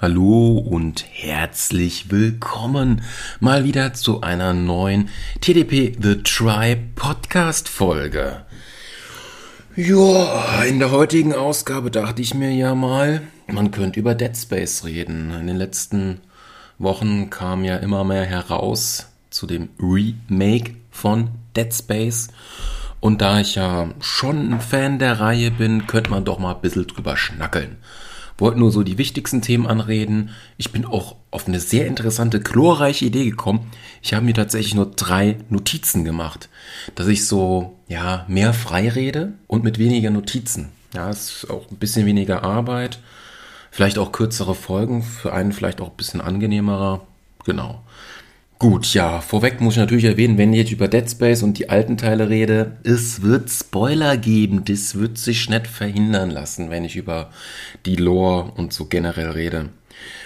Hallo und herzlich willkommen mal wieder zu einer neuen TDP The Tribe Podcast Folge. Ja, in der heutigen Ausgabe dachte ich mir ja mal, man könnte über Dead Space reden. In den letzten Wochen kam ja immer mehr heraus zu dem Remake von Dead Space. Und da ich ja schon ein Fan der Reihe bin, könnte man doch mal ein bisschen drüber schnackeln wollte nur so die wichtigsten Themen anreden. Ich bin auch auf eine sehr interessante, chlorreiche Idee gekommen. Ich habe mir tatsächlich nur drei Notizen gemacht, dass ich so, ja, mehr frei rede und mit weniger Notizen. Ja, es ist auch ein bisschen weniger Arbeit, vielleicht auch kürzere Folgen, für einen vielleicht auch ein bisschen angenehmerer. Genau. Gut, ja, vorweg muss ich natürlich erwähnen, wenn ich jetzt über Dead Space und die alten Teile rede, es wird Spoiler geben. Das wird sich nicht verhindern lassen, wenn ich über die Lore und so generell rede.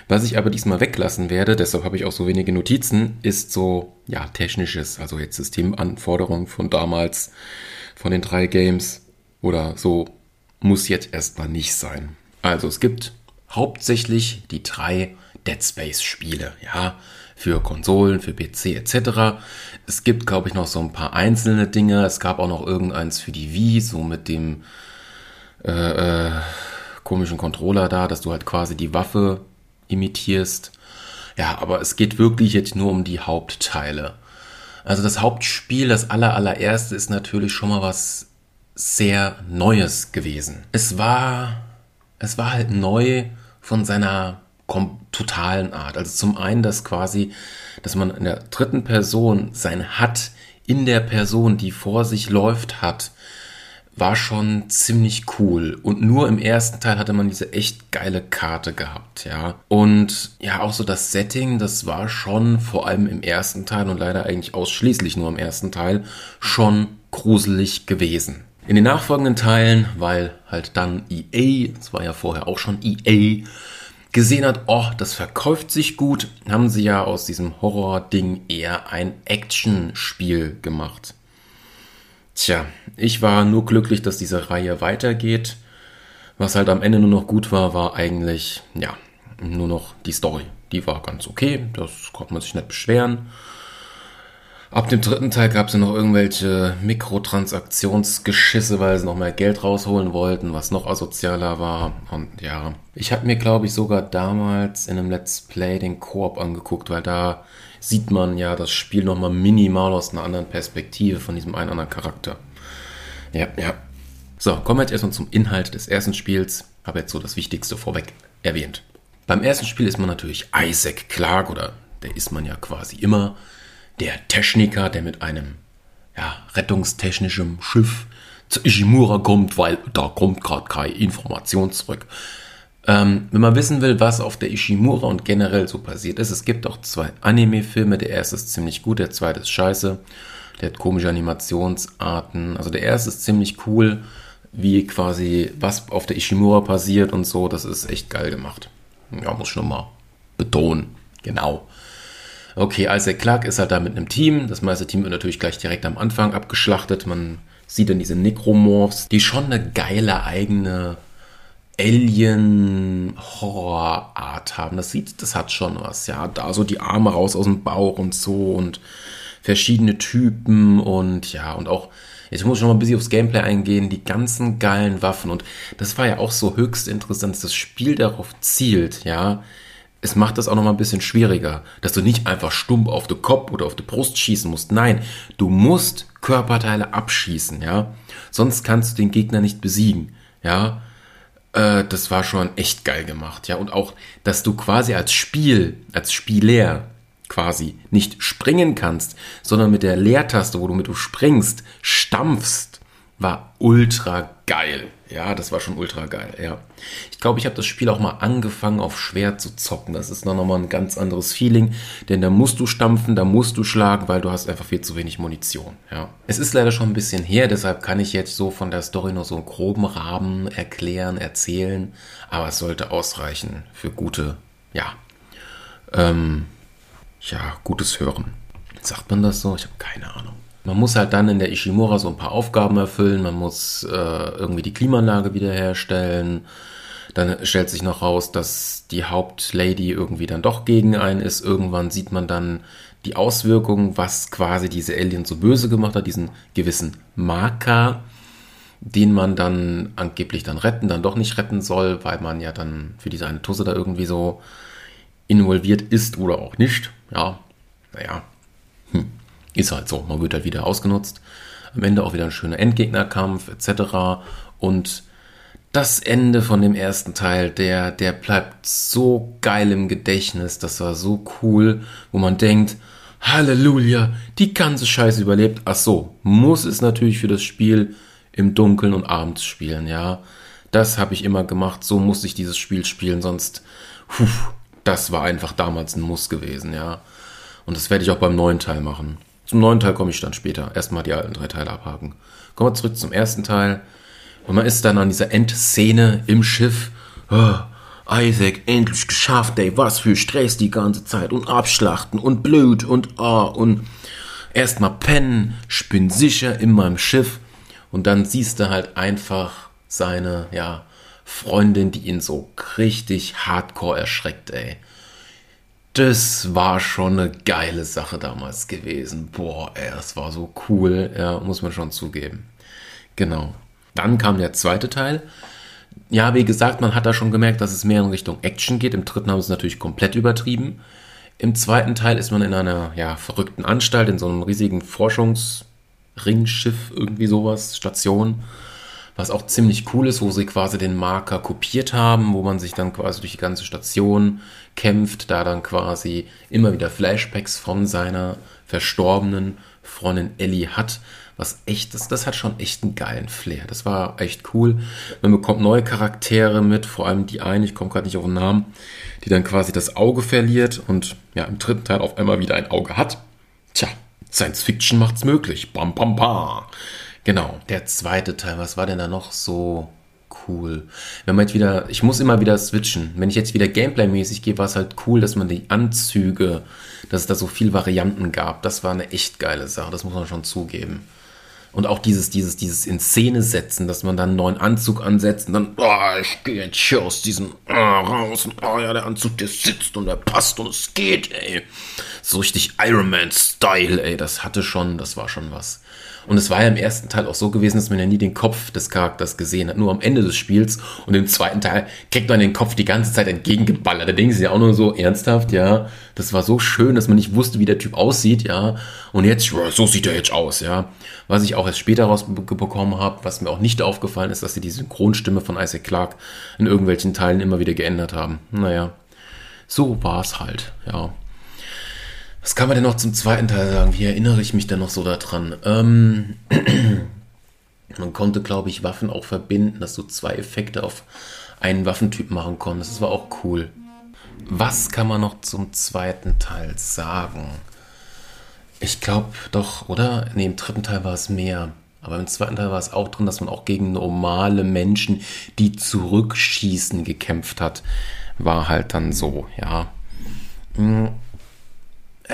Was ich aber diesmal weglassen werde, deshalb habe ich auch so wenige Notizen, ist so, ja, technisches, also jetzt Systemanforderungen von damals, von den drei Games oder so, muss jetzt erstmal nicht sein. Also es gibt hauptsächlich die drei Dead Space Spiele, ja für Konsolen, für PC etc. Es gibt, glaube ich, noch so ein paar einzelne Dinge. Es gab auch noch irgendeins für die Wii, so mit dem äh, äh, komischen Controller da, dass du halt quasi die Waffe imitierst. Ja, aber es geht wirklich jetzt nur um die Hauptteile. Also das Hauptspiel, das aller, allererste ist natürlich schon mal was sehr Neues gewesen. Es war, es war halt neu von seiner totalen Art. Also zum einen das quasi, dass man in der dritten Person sein Hat in der Person, die vor sich läuft, hat, war schon ziemlich cool. Und nur im ersten Teil hatte man diese echt geile Karte gehabt, ja. Und ja, auch so das Setting, das war schon vor allem im ersten Teil und leider eigentlich ausschließlich nur im ersten Teil schon gruselig gewesen. In den nachfolgenden Teilen, weil halt dann EA, das war ja vorher auch schon EA, gesehen hat, oh, das verkauft sich gut, haben sie ja aus diesem Horror-Ding eher ein Action-Spiel gemacht. Tja, ich war nur glücklich, dass diese Reihe weitergeht. Was halt am Ende nur noch gut war, war eigentlich, ja, nur noch die Story. Die war ganz okay, das konnte man sich nicht beschweren. Ab dem dritten Teil gab es ja noch irgendwelche Mikrotransaktionsgeschisse, weil sie noch mehr Geld rausholen wollten, was noch asozialer war. Und ja, ich habe mir, glaube ich, sogar damals in einem Let's Play den Koop angeguckt, weil da sieht man ja das Spiel nochmal minimal aus einer anderen Perspektive von diesem einen anderen Charakter. Ja, ja. So, kommen wir jetzt erstmal zum Inhalt des ersten Spiels. Habe jetzt so das Wichtigste vorweg erwähnt. Beim ersten Spiel ist man natürlich Isaac Clark oder der ist man ja quasi immer der Techniker, der mit einem ja, rettungstechnischen Schiff zu Ishimura kommt, weil da kommt gerade keine Information zurück. Ähm, wenn man wissen will, was auf der Ishimura und generell so passiert ist, es gibt auch zwei Anime-Filme. Der erste ist ziemlich gut, der zweite ist scheiße. Der hat komische Animationsarten. Also der erste ist ziemlich cool, wie quasi was auf der Ishimura passiert und so. Das ist echt geil gemacht. Ja, muss ich nochmal betonen. Genau. Okay, Isaac Clark ist halt da mit einem Team. Das meiste Team wird natürlich gleich direkt am Anfang abgeschlachtet. Man sieht dann diese Necromorphs, die schon eine geile eigene Alien-Horror-Art haben. Das sieht, das hat schon was. Ja, da so die Arme raus aus dem Bauch und so und verschiedene Typen und ja, und auch, jetzt muss ich noch mal ein bisschen aufs Gameplay eingehen, die ganzen geilen Waffen und das war ja auch so höchst interessant, dass das Spiel darauf zielt, ja, es macht das auch noch mal ein bisschen schwieriger, dass du nicht einfach stumpf auf den Kopf oder auf die Brust schießen musst. Nein, du musst Körperteile abschießen, ja. Sonst kannst du den Gegner nicht besiegen, ja. Äh, das war schon echt geil gemacht, ja. Und auch, dass du quasi als Spiel, als Spieler quasi nicht springen kannst, sondern mit der Leertaste, wo du mit du springst, stampfst, war ultra geil. Ja, das war schon ultra geil, ja. Ich glaube, ich habe das Spiel auch mal angefangen auf schwer zu zocken. Das ist noch mal ein ganz anderes Feeling, denn da musst du stampfen, da musst du schlagen, weil du hast einfach viel zu wenig Munition, ja. Es ist leider schon ein bisschen her, deshalb kann ich jetzt so von der Story nur so einen groben Rahmen erklären, erzählen, aber es sollte ausreichen für gute, ja, ähm, ja, gutes Hören. Sagt man das so? Ich habe keine Ahnung. Man muss halt dann in der Ishimura so ein paar Aufgaben erfüllen. Man muss äh, irgendwie die Klimaanlage wiederherstellen. Dann stellt sich noch raus, dass die Hauptlady irgendwie dann doch gegen einen ist. Irgendwann sieht man dann die Auswirkungen, was quasi diese Alien so böse gemacht hat, diesen gewissen Marker, den man dann angeblich dann retten, dann doch nicht retten soll, weil man ja dann für diese eine Tusse da irgendwie so involviert ist oder auch nicht. Ja, naja, hm. Ist halt so. Man wird halt wieder ausgenutzt. Am Ende auch wieder ein schöner Endgegnerkampf etc. Und das Ende von dem ersten Teil, der, der bleibt so geil im Gedächtnis. Das war so cool, wo man denkt, Halleluja, die ganze Scheiße überlebt. Ach so, muss es natürlich für das Spiel im Dunkeln und abends spielen, ja. Das habe ich immer gemacht, so musste ich dieses Spiel spielen, sonst, puh, das war einfach damals ein Muss gewesen, ja. Und das werde ich auch beim neuen Teil machen. Zum neuen Teil komme ich dann später. Erstmal die alten drei Teile abhaken. Kommen wir zurück zum ersten Teil. Und man ist dann an dieser Endszene im Schiff. Oh, Isaac, endlich geschafft, ey, was für Stress die ganze Zeit und Abschlachten und blöd und ah und erstmal pennen, ich bin sicher in meinem Schiff und dann siehst du halt einfach seine, ja, Freundin, die ihn so richtig hardcore erschreckt, ey. Das war schon eine geile Sache damals gewesen. Boah, ey, das war so cool, ja, muss man schon zugeben. Genau. Dann kam der zweite Teil ja, wie gesagt, man hat da schon gemerkt, dass es mehr in Richtung Action geht. Im dritten haben sie es natürlich komplett übertrieben. Im zweiten Teil ist man in einer ja, verrückten Anstalt, in so einem riesigen Forschungsringschiff, irgendwie sowas, Station, was auch ziemlich cool ist, wo sie quasi den Marker kopiert haben, wo man sich dann quasi durch die ganze Station kämpft, da dann quasi immer wieder Flashbacks von seiner verstorbenen Freundin Ellie hat was echt, das, das hat schon echt einen geilen Flair. Das war echt cool. Man bekommt neue Charaktere mit, vor allem die eine, ich komme gerade nicht auf den Namen, die dann quasi das Auge verliert und ja, im dritten Teil auf einmal wieder ein Auge hat. Tja, Science Fiction macht's möglich. Bam, bam, bam. Genau, der zweite Teil, was war denn da noch so cool? Wenn man jetzt wieder, ich muss immer wieder switchen. Wenn ich jetzt wieder Gameplay-mäßig gehe, war es halt cool, dass man die Anzüge, dass es da so viele Varianten gab. Das war eine echt geile Sache, das muss man schon zugeben. Und auch dieses, dieses, dieses in Szene setzen, dass man dann einen neuen Anzug ansetzt und dann, oh, ich gehe jetzt hier aus diesem oh, raus und oh ja, der Anzug, der sitzt und der passt und es geht, ey. So richtig Iron Man-Style, ey. Das hatte schon, das war schon was. Und es war ja im ersten Teil auch so gewesen, dass man ja nie den Kopf des Charakters gesehen hat, nur am Ende des Spiels. Und im zweiten Teil kriegt man den Kopf die ganze Zeit entgegengeballert. Da denken sie ja auch nur so ernsthaft, ja. Das war so schön, dass man nicht wusste, wie der Typ aussieht, ja. Und jetzt, so sieht er jetzt aus, ja. Was ich auch erst später rausbekommen habe, was mir auch nicht aufgefallen ist, dass sie die Synchronstimme von Isaac Clarke in irgendwelchen Teilen immer wieder geändert haben. Naja, so war es halt, ja. Was kann man denn noch zum zweiten Teil sagen? Wie erinnere ich mich denn noch so daran? Ähm, man konnte, glaube ich, Waffen auch verbinden, dass du zwei Effekte auf einen Waffentyp machen konntest. Das war auch cool. Was kann man noch zum zweiten Teil sagen? Ich glaube doch, oder? Ne, im dritten Teil war es mehr. Aber im zweiten Teil war es auch drin, dass man auch gegen normale Menschen, die zurückschießen, gekämpft hat. War halt dann so, ja.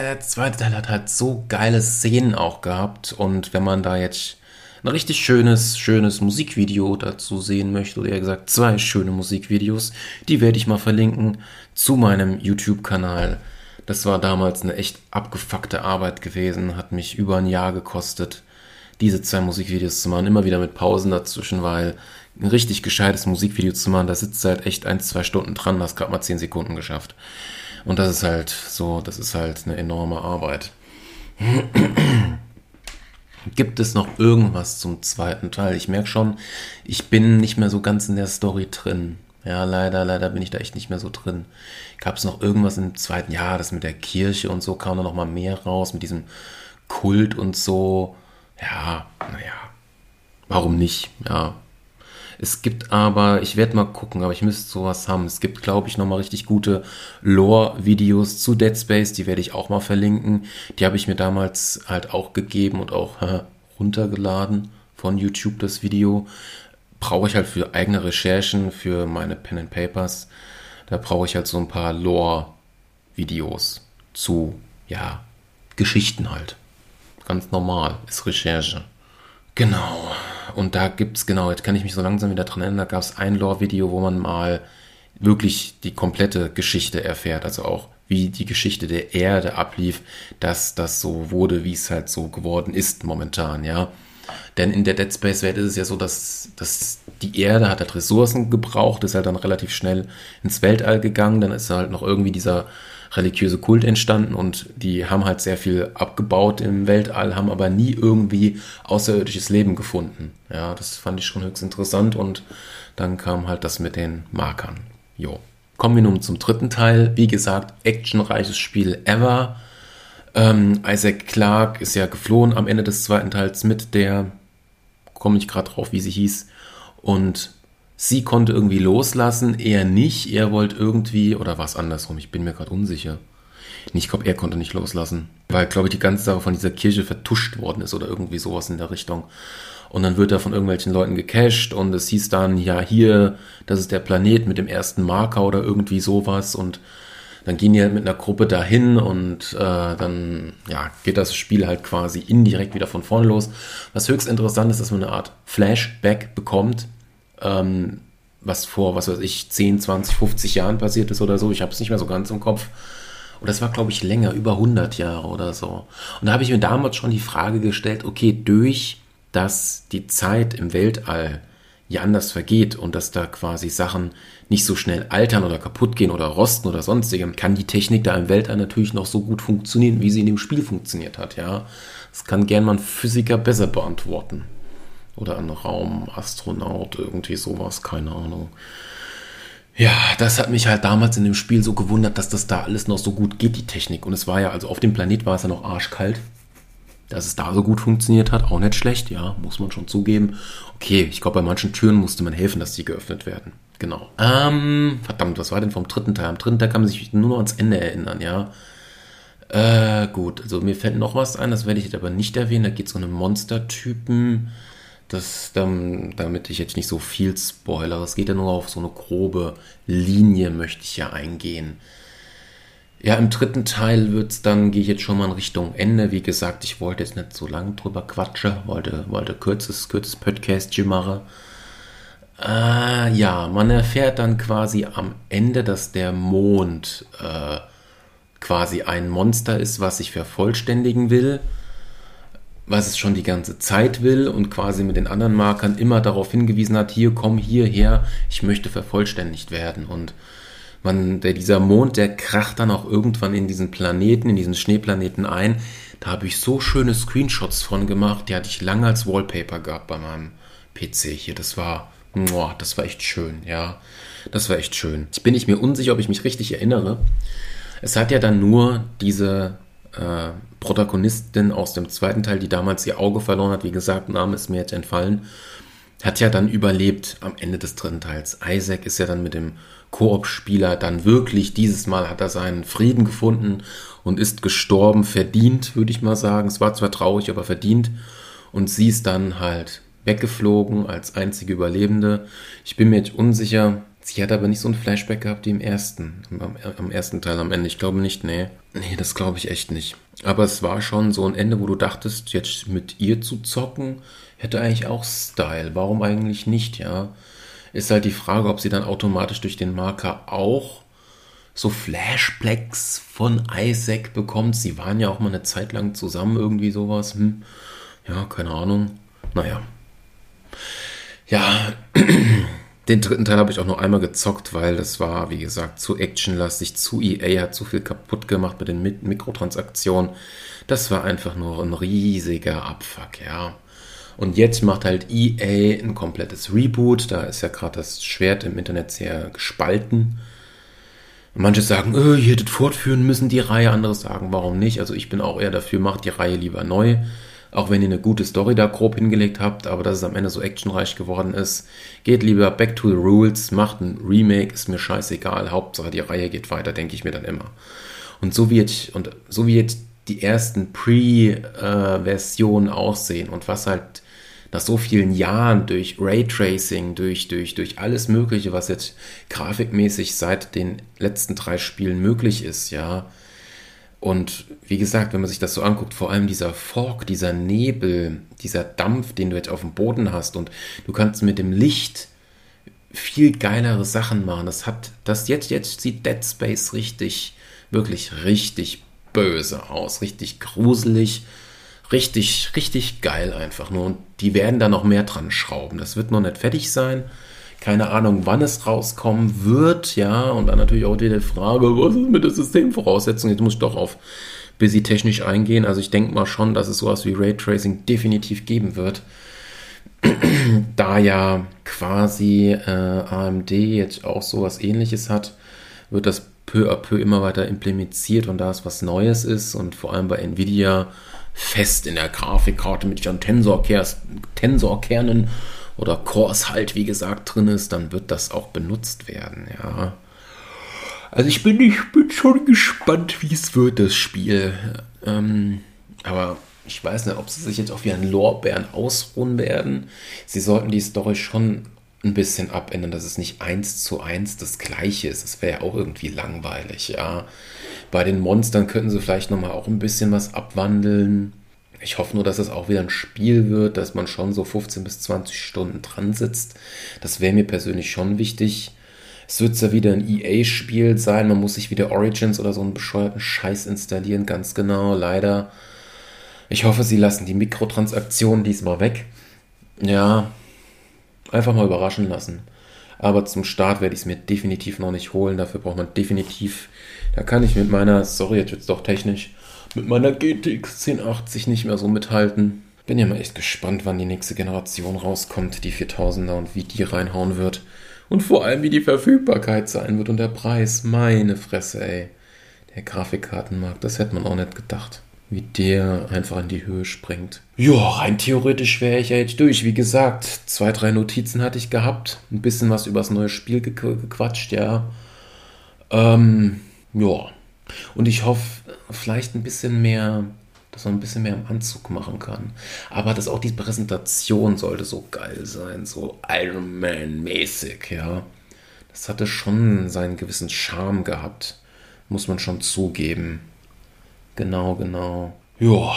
Der zweite Teil hat halt so geile Szenen auch gehabt und wenn man da jetzt ein richtig schönes, schönes Musikvideo dazu sehen möchte, oder eher gesagt zwei schöne Musikvideos, die werde ich mal verlinken zu meinem YouTube-Kanal. Das war damals eine echt abgefuckte Arbeit gewesen, hat mich über ein Jahr gekostet, diese zwei Musikvideos zu machen, immer wieder mit Pausen dazwischen, weil ein richtig gescheites Musikvideo zu machen, da sitzt halt echt ein, zwei Stunden dran, hast gerade mal zehn Sekunden geschafft. Und das ist halt so, das ist halt eine enorme Arbeit. Gibt es noch irgendwas zum zweiten Teil? Ich merke schon, ich bin nicht mehr so ganz in der Story drin. Ja, leider, leider bin ich da echt nicht mehr so drin. Gab es noch irgendwas im zweiten Jahr, das mit der Kirche und so kam da noch mal mehr raus, mit diesem Kult und so. Ja, naja, warum nicht? Ja, es gibt aber, ich werde mal gucken, aber ich müsste sowas haben. Es gibt, glaube ich, nochmal richtig gute Lore-Videos zu Dead Space, die werde ich auch mal verlinken. Die habe ich mir damals halt auch gegeben und auch äh, runtergeladen von YouTube, das Video. Brauche ich halt für eigene Recherchen, für meine Pen and Papers. Da brauche ich halt so ein paar Lore-Videos zu, ja, Geschichten halt. Ganz normal, ist Recherche. Genau. Und da gibt's, genau, jetzt kann ich mich so langsam wieder dran erinnern, da gab es ein Lore-Video, wo man mal wirklich die komplette Geschichte erfährt, also auch wie die Geschichte der Erde ablief, dass das so wurde, wie es halt so geworden ist momentan, ja. Denn in der Dead Space Welt ist es ja so, dass, dass die Erde hat halt Ressourcen gebraucht, ist halt dann relativ schnell ins Weltall gegangen, dann ist halt noch irgendwie dieser religiöse Kult entstanden und die haben halt sehr viel abgebaut im Weltall, haben aber nie irgendwie außerirdisches Leben gefunden. Ja, das fand ich schon höchst interessant und dann kam halt das mit den Markern. Jo. Kommen wir nun zum dritten Teil. Wie gesagt, actionreiches Spiel ever. Ähm, Isaac Clarke ist ja geflohen am Ende des zweiten Teils mit der, komme ich gerade drauf, wie sie hieß. Und sie konnte irgendwie loslassen, er nicht. Er wollte irgendwie, oder war es andersrum? Ich bin mir gerade unsicher. Ich glaube, er konnte nicht loslassen, weil, glaube ich, die ganze Sache von dieser Kirche vertuscht worden ist oder irgendwie sowas in der Richtung. Und dann wird er von irgendwelchen Leuten gecached und es hieß dann, ja, hier, das ist der Planet mit dem ersten Marker oder irgendwie sowas und dann gehen die halt mit einer Gruppe dahin und äh, dann ja, geht das Spiel halt quasi indirekt wieder von vorne los. Was höchst interessant ist, dass man eine Art Flashback bekommt, ähm, was vor, was weiß ich, 10, 20, 50 Jahren passiert ist oder so. Ich habe es nicht mehr so ganz im Kopf. Und das war, glaube ich, länger, über 100 Jahre oder so. Und da habe ich mir damals schon die Frage gestellt, okay, durch dass die Zeit im Weltall ja anders vergeht und dass da quasi Sachen nicht so schnell altern oder kaputt gehen oder rosten oder sonstigem, kann die Technik da im Weltall natürlich noch so gut funktionieren, wie sie in dem Spiel funktioniert hat, ja. Das kann gern mal ein Physiker besser beantworten. Oder ein Raumastronaut, irgendwie sowas, keine Ahnung. Ja, das hat mich halt damals in dem Spiel so gewundert, dass das da alles noch so gut geht, die Technik. Und es war ja, also auf dem Planet war es ja noch arschkalt. Dass es da so gut funktioniert hat, auch nicht schlecht, ja, muss man schon zugeben. Okay, ich glaube, bei manchen Türen musste man helfen, dass sie geöffnet werden. Genau. Ähm, verdammt, was war denn vom dritten Teil? Am dritten Teil kann man sich nur noch ans Ende erinnern, ja. Äh, gut, also mir fällt noch was ein, das werde ich jetzt aber nicht erwähnen. Da geht es um einen Monstertypen. Das, damit ich jetzt nicht so viel spoilere, es geht ja nur auf so eine grobe Linie, möchte ich ja eingehen. Ja, im dritten Teil wird's dann, gehe ich jetzt schon mal in Richtung Ende. Wie gesagt, ich wollte jetzt nicht so lange drüber quatschen, wollte, wollte kurzes, kurzes Podcast machen. Äh, ja, man erfährt dann quasi am Ende, dass der Mond äh, quasi ein Monster ist, was sich vervollständigen will, was es schon die ganze Zeit will und quasi mit den anderen Markern immer darauf hingewiesen hat, hier komm hierher, ich möchte vervollständigt werden und man, der, dieser Mond, der kracht dann auch irgendwann in diesen Planeten, in diesen Schneeplaneten ein. Da habe ich so schöne Screenshots von gemacht, die hatte ich lange als Wallpaper gehabt bei meinem PC hier. Das war, boah, das war echt schön, ja. Das war echt schön. Ich bin nicht mir unsicher, ob ich mich richtig erinnere. Es hat ja dann nur diese äh, Protagonistin aus dem zweiten Teil, die damals ihr Auge verloren hat. Wie gesagt, Name ist mir jetzt entfallen. Hat ja dann überlebt am Ende des dritten Teils. Isaac ist ja dann mit dem Koop-Spieler dann wirklich, dieses Mal hat er seinen Frieden gefunden und ist gestorben, verdient, würde ich mal sagen. Es war zwar traurig, aber verdient. Und sie ist dann halt weggeflogen als einzige Überlebende. Ich bin mir jetzt unsicher. Sie hat aber nicht so ein Flashback gehabt wie im ersten, am, am ersten Teil am Ende. Ich glaube nicht, nee. Nee, das glaube ich echt nicht. Aber es war schon so ein Ende, wo du dachtest, jetzt mit ihr zu zocken, hätte eigentlich auch Style. Warum eigentlich nicht, ja? ist halt die Frage, ob sie dann automatisch durch den Marker auch so Flashbacks von Isaac bekommt. Sie waren ja auch mal eine Zeit lang zusammen, irgendwie sowas. Hm. Ja, keine Ahnung. Naja. Ja, den dritten Teil habe ich auch noch einmal gezockt, weil das war, wie gesagt, zu actionlastig, zu EA hat zu viel kaputt gemacht mit den Mikrotransaktionen. Das war einfach nur ein riesiger Abfuck, ja. Und jetzt macht halt EA ein komplettes Reboot. Da ist ja gerade das Schwert im Internet sehr gespalten. Manche sagen, oh, ihr hättet fortführen müssen die Reihe. Andere sagen, warum nicht? Also ich bin auch eher dafür, macht die Reihe lieber neu. Auch wenn ihr eine gute Story da grob hingelegt habt, aber dass es am Ende so actionreich geworden ist, geht lieber back to the rules, macht ein Remake, ist mir scheißegal. Hauptsache die Reihe geht weiter, denke ich mir dann immer. Und so jetzt, und so jetzt die ersten Pre-Versionen aussehen und was halt nach so vielen Jahren durch Raytracing, durch, durch, durch alles Mögliche, was jetzt grafikmäßig seit den letzten drei Spielen möglich ist, ja, Und wie gesagt, wenn man sich das so anguckt, vor allem dieser Fork, dieser Nebel, dieser Dampf, den du jetzt auf dem Boden hast und du kannst mit dem Licht viel geilere Sachen machen. Das hat, das jetzt, jetzt sieht Dead Space richtig, wirklich richtig böse aus, richtig gruselig, richtig, richtig geil einfach nur. Und die werden da noch mehr dran schrauben. Das wird noch nicht fertig sein. Keine Ahnung, wann es rauskommen wird, ja. Und dann natürlich auch die Frage, was ist mit der Systemvoraussetzung? Jetzt muss ich doch auf busy technisch eingehen. Also ich denke mal schon, dass es sowas wie Raytracing definitiv geben wird. da ja quasi äh, AMD jetzt auch sowas ähnliches hat, wird das peu à peu immer weiter implementiert und da es was Neues ist und vor allem bei Nvidia fest in der Grafikkarte mit ihren Tensorkernen oder Cores halt, wie gesagt, drin ist, dann wird das auch benutzt werden, ja. Also ich bin, ich bin schon gespannt, wie es wird, das Spiel. Ähm, aber ich weiß nicht, ob sie sich jetzt auch wie ein Lorbeeren ausruhen werden. Sie sollten die Story schon ein bisschen abändern, dass es nicht eins zu eins das gleiche ist. Das wäre ja auch irgendwie langweilig, ja. Bei den Monstern könnten sie vielleicht nochmal auch ein bisschen was abwandeln. Ich hoffe nur, dass es auch wieder ein Spiel wird, dass man schon so 15 bis 20 Stunden dran sitzt. Das wäre mir persönlich schon wichtig. Es wird ja wieder ein EA-Spiel sein. Man muss sich wieder Origins oder so einen bescheuerten Scheiß installieren, ganz genau. Leider ich hoffe, sie lassen die Mikrotransaktionen diesmal weg. Ja, einfach mal überraschen lassen. Aber zum Start werde ich es mir definitiv noch nicht holen. Dafür braucht man definitiv, da kann ich mit meiner, sorry, jetzt wird es doch technisch, mit meiner GTX 1080 nicht mehr so mithalten. Bin ja mal echt gespannt, wann die nächste Generation rauskommt, die 4000er und wie die reinhauen wird. Und vor allem, wie die Verfügbarkeit sein wird und der Preis. Meine Fresse, ey. Der Grafikkartenmarkt, das hätte man auch nicht gedacht wie der einfach in die Höhe springt. Ja, rein theoretisch wäre ich ja jetzt durch. Wie gesagt, zwei, drei Notizen hatte ich gehabt. Ein bisschen was über das neue Spiel gequatscht, ja. Ähm, ja. Und ich hoffe, vielleicht ein bisschen mehr, dass man ein bisschen mehr im Anzug machen kann. Aber dass auch die Präsentation sollte so geil sein, so Iron Man-mäßig, ja. Das hatte schon seinen gewissen Charme gehabt, muss man schon zugeben. Genau, genau. Ja.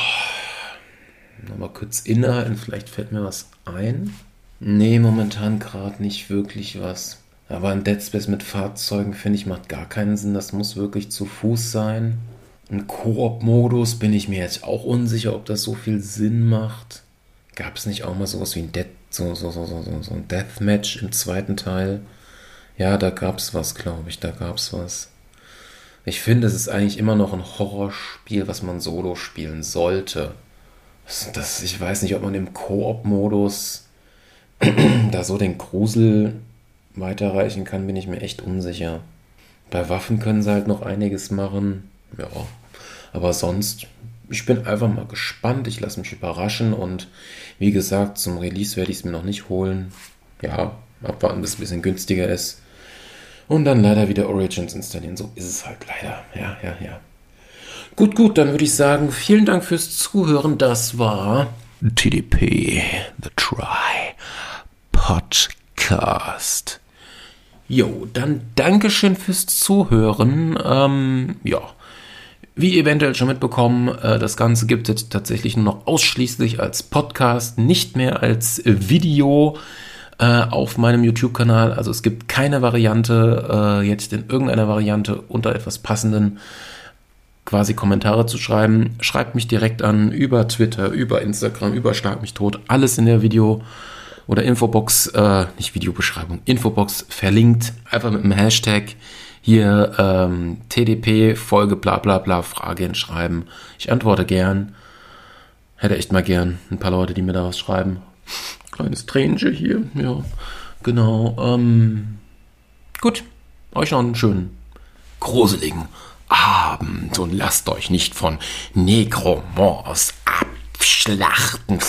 Nochmal kurz innehalten, vielleicht fällt mir was ein. Nee, momentan gerade nicht wirklich was. Aber ein Dead Space mit Fahrzeugen, finde ich, macht gar keinen Sinn. Das muss wirklich zu Fuß sein. Ein Koop-Modus bin ich mir jetzt auch unsicher, ob das so viel Sinn macht. Gab es nicht auch mal sowas wie ein Dead, so, so, so, so, ein Deathmatch im zweiten Teil? Ja, da gab es was, glaube ich. Da gab es was. Ich finde, es ist eigentlich immer noch ein Horrorspiel, was man solo spielen sollte. Das, ich weiß nicht, ob man im Koop-Modus da so den Grusel weiterreichen kann, bin ich mir echt unsicher. Bei Waffen können sie halt noch einiges machen. Ja, aber sonst, ich bin einfach mal gespannt. Ich lasse mich überraschen und wie gesagt, zum Release werde ich es mir noch nicht holen. Ja, abwarten, bis es ein bisschen günstiger ist und dann leider wieder Origins installieren. So ist es halt leider. Ja, ja, ja. Gut, gut, dann würde ich sagen, vielen Dank fürs Zuhören. Das war TDP, The Try Podcast. Jo, dann Dankeschön fürs Zuhören. Ähm, ja, wie eventuell schon mitbekommen, äh, das Ganze gibt es tatsächlich nur noch ausschließlich als Podcast, nicht mehr als Video äh, auf meinem YouTube-Kanal. Also es gibt keine Variante, äh, jetzt in irgendeiner Variante unter etwas passenden quasi Kommentare zu schreiben. Schreibt mich direkt an über Twitter, über Instagram, über Schlag mich tot. Alles in der Video oder Infobox, äh, nicht Videobeschreibung, Infobox verlinkt. Einfach mit dem Hashtag hier ähm, TDP Folge bla bla bla Frage hinschreiben. Ich antworte gern. Hätte echt mal gern ein paar Leute, die mir da was schreiben. Kleines Tränchen hier, ja. Genau. Ähm, gut. Euch noch einen schönen, gruseligen Abend und lasst euch nicht von Negromors abschlachten.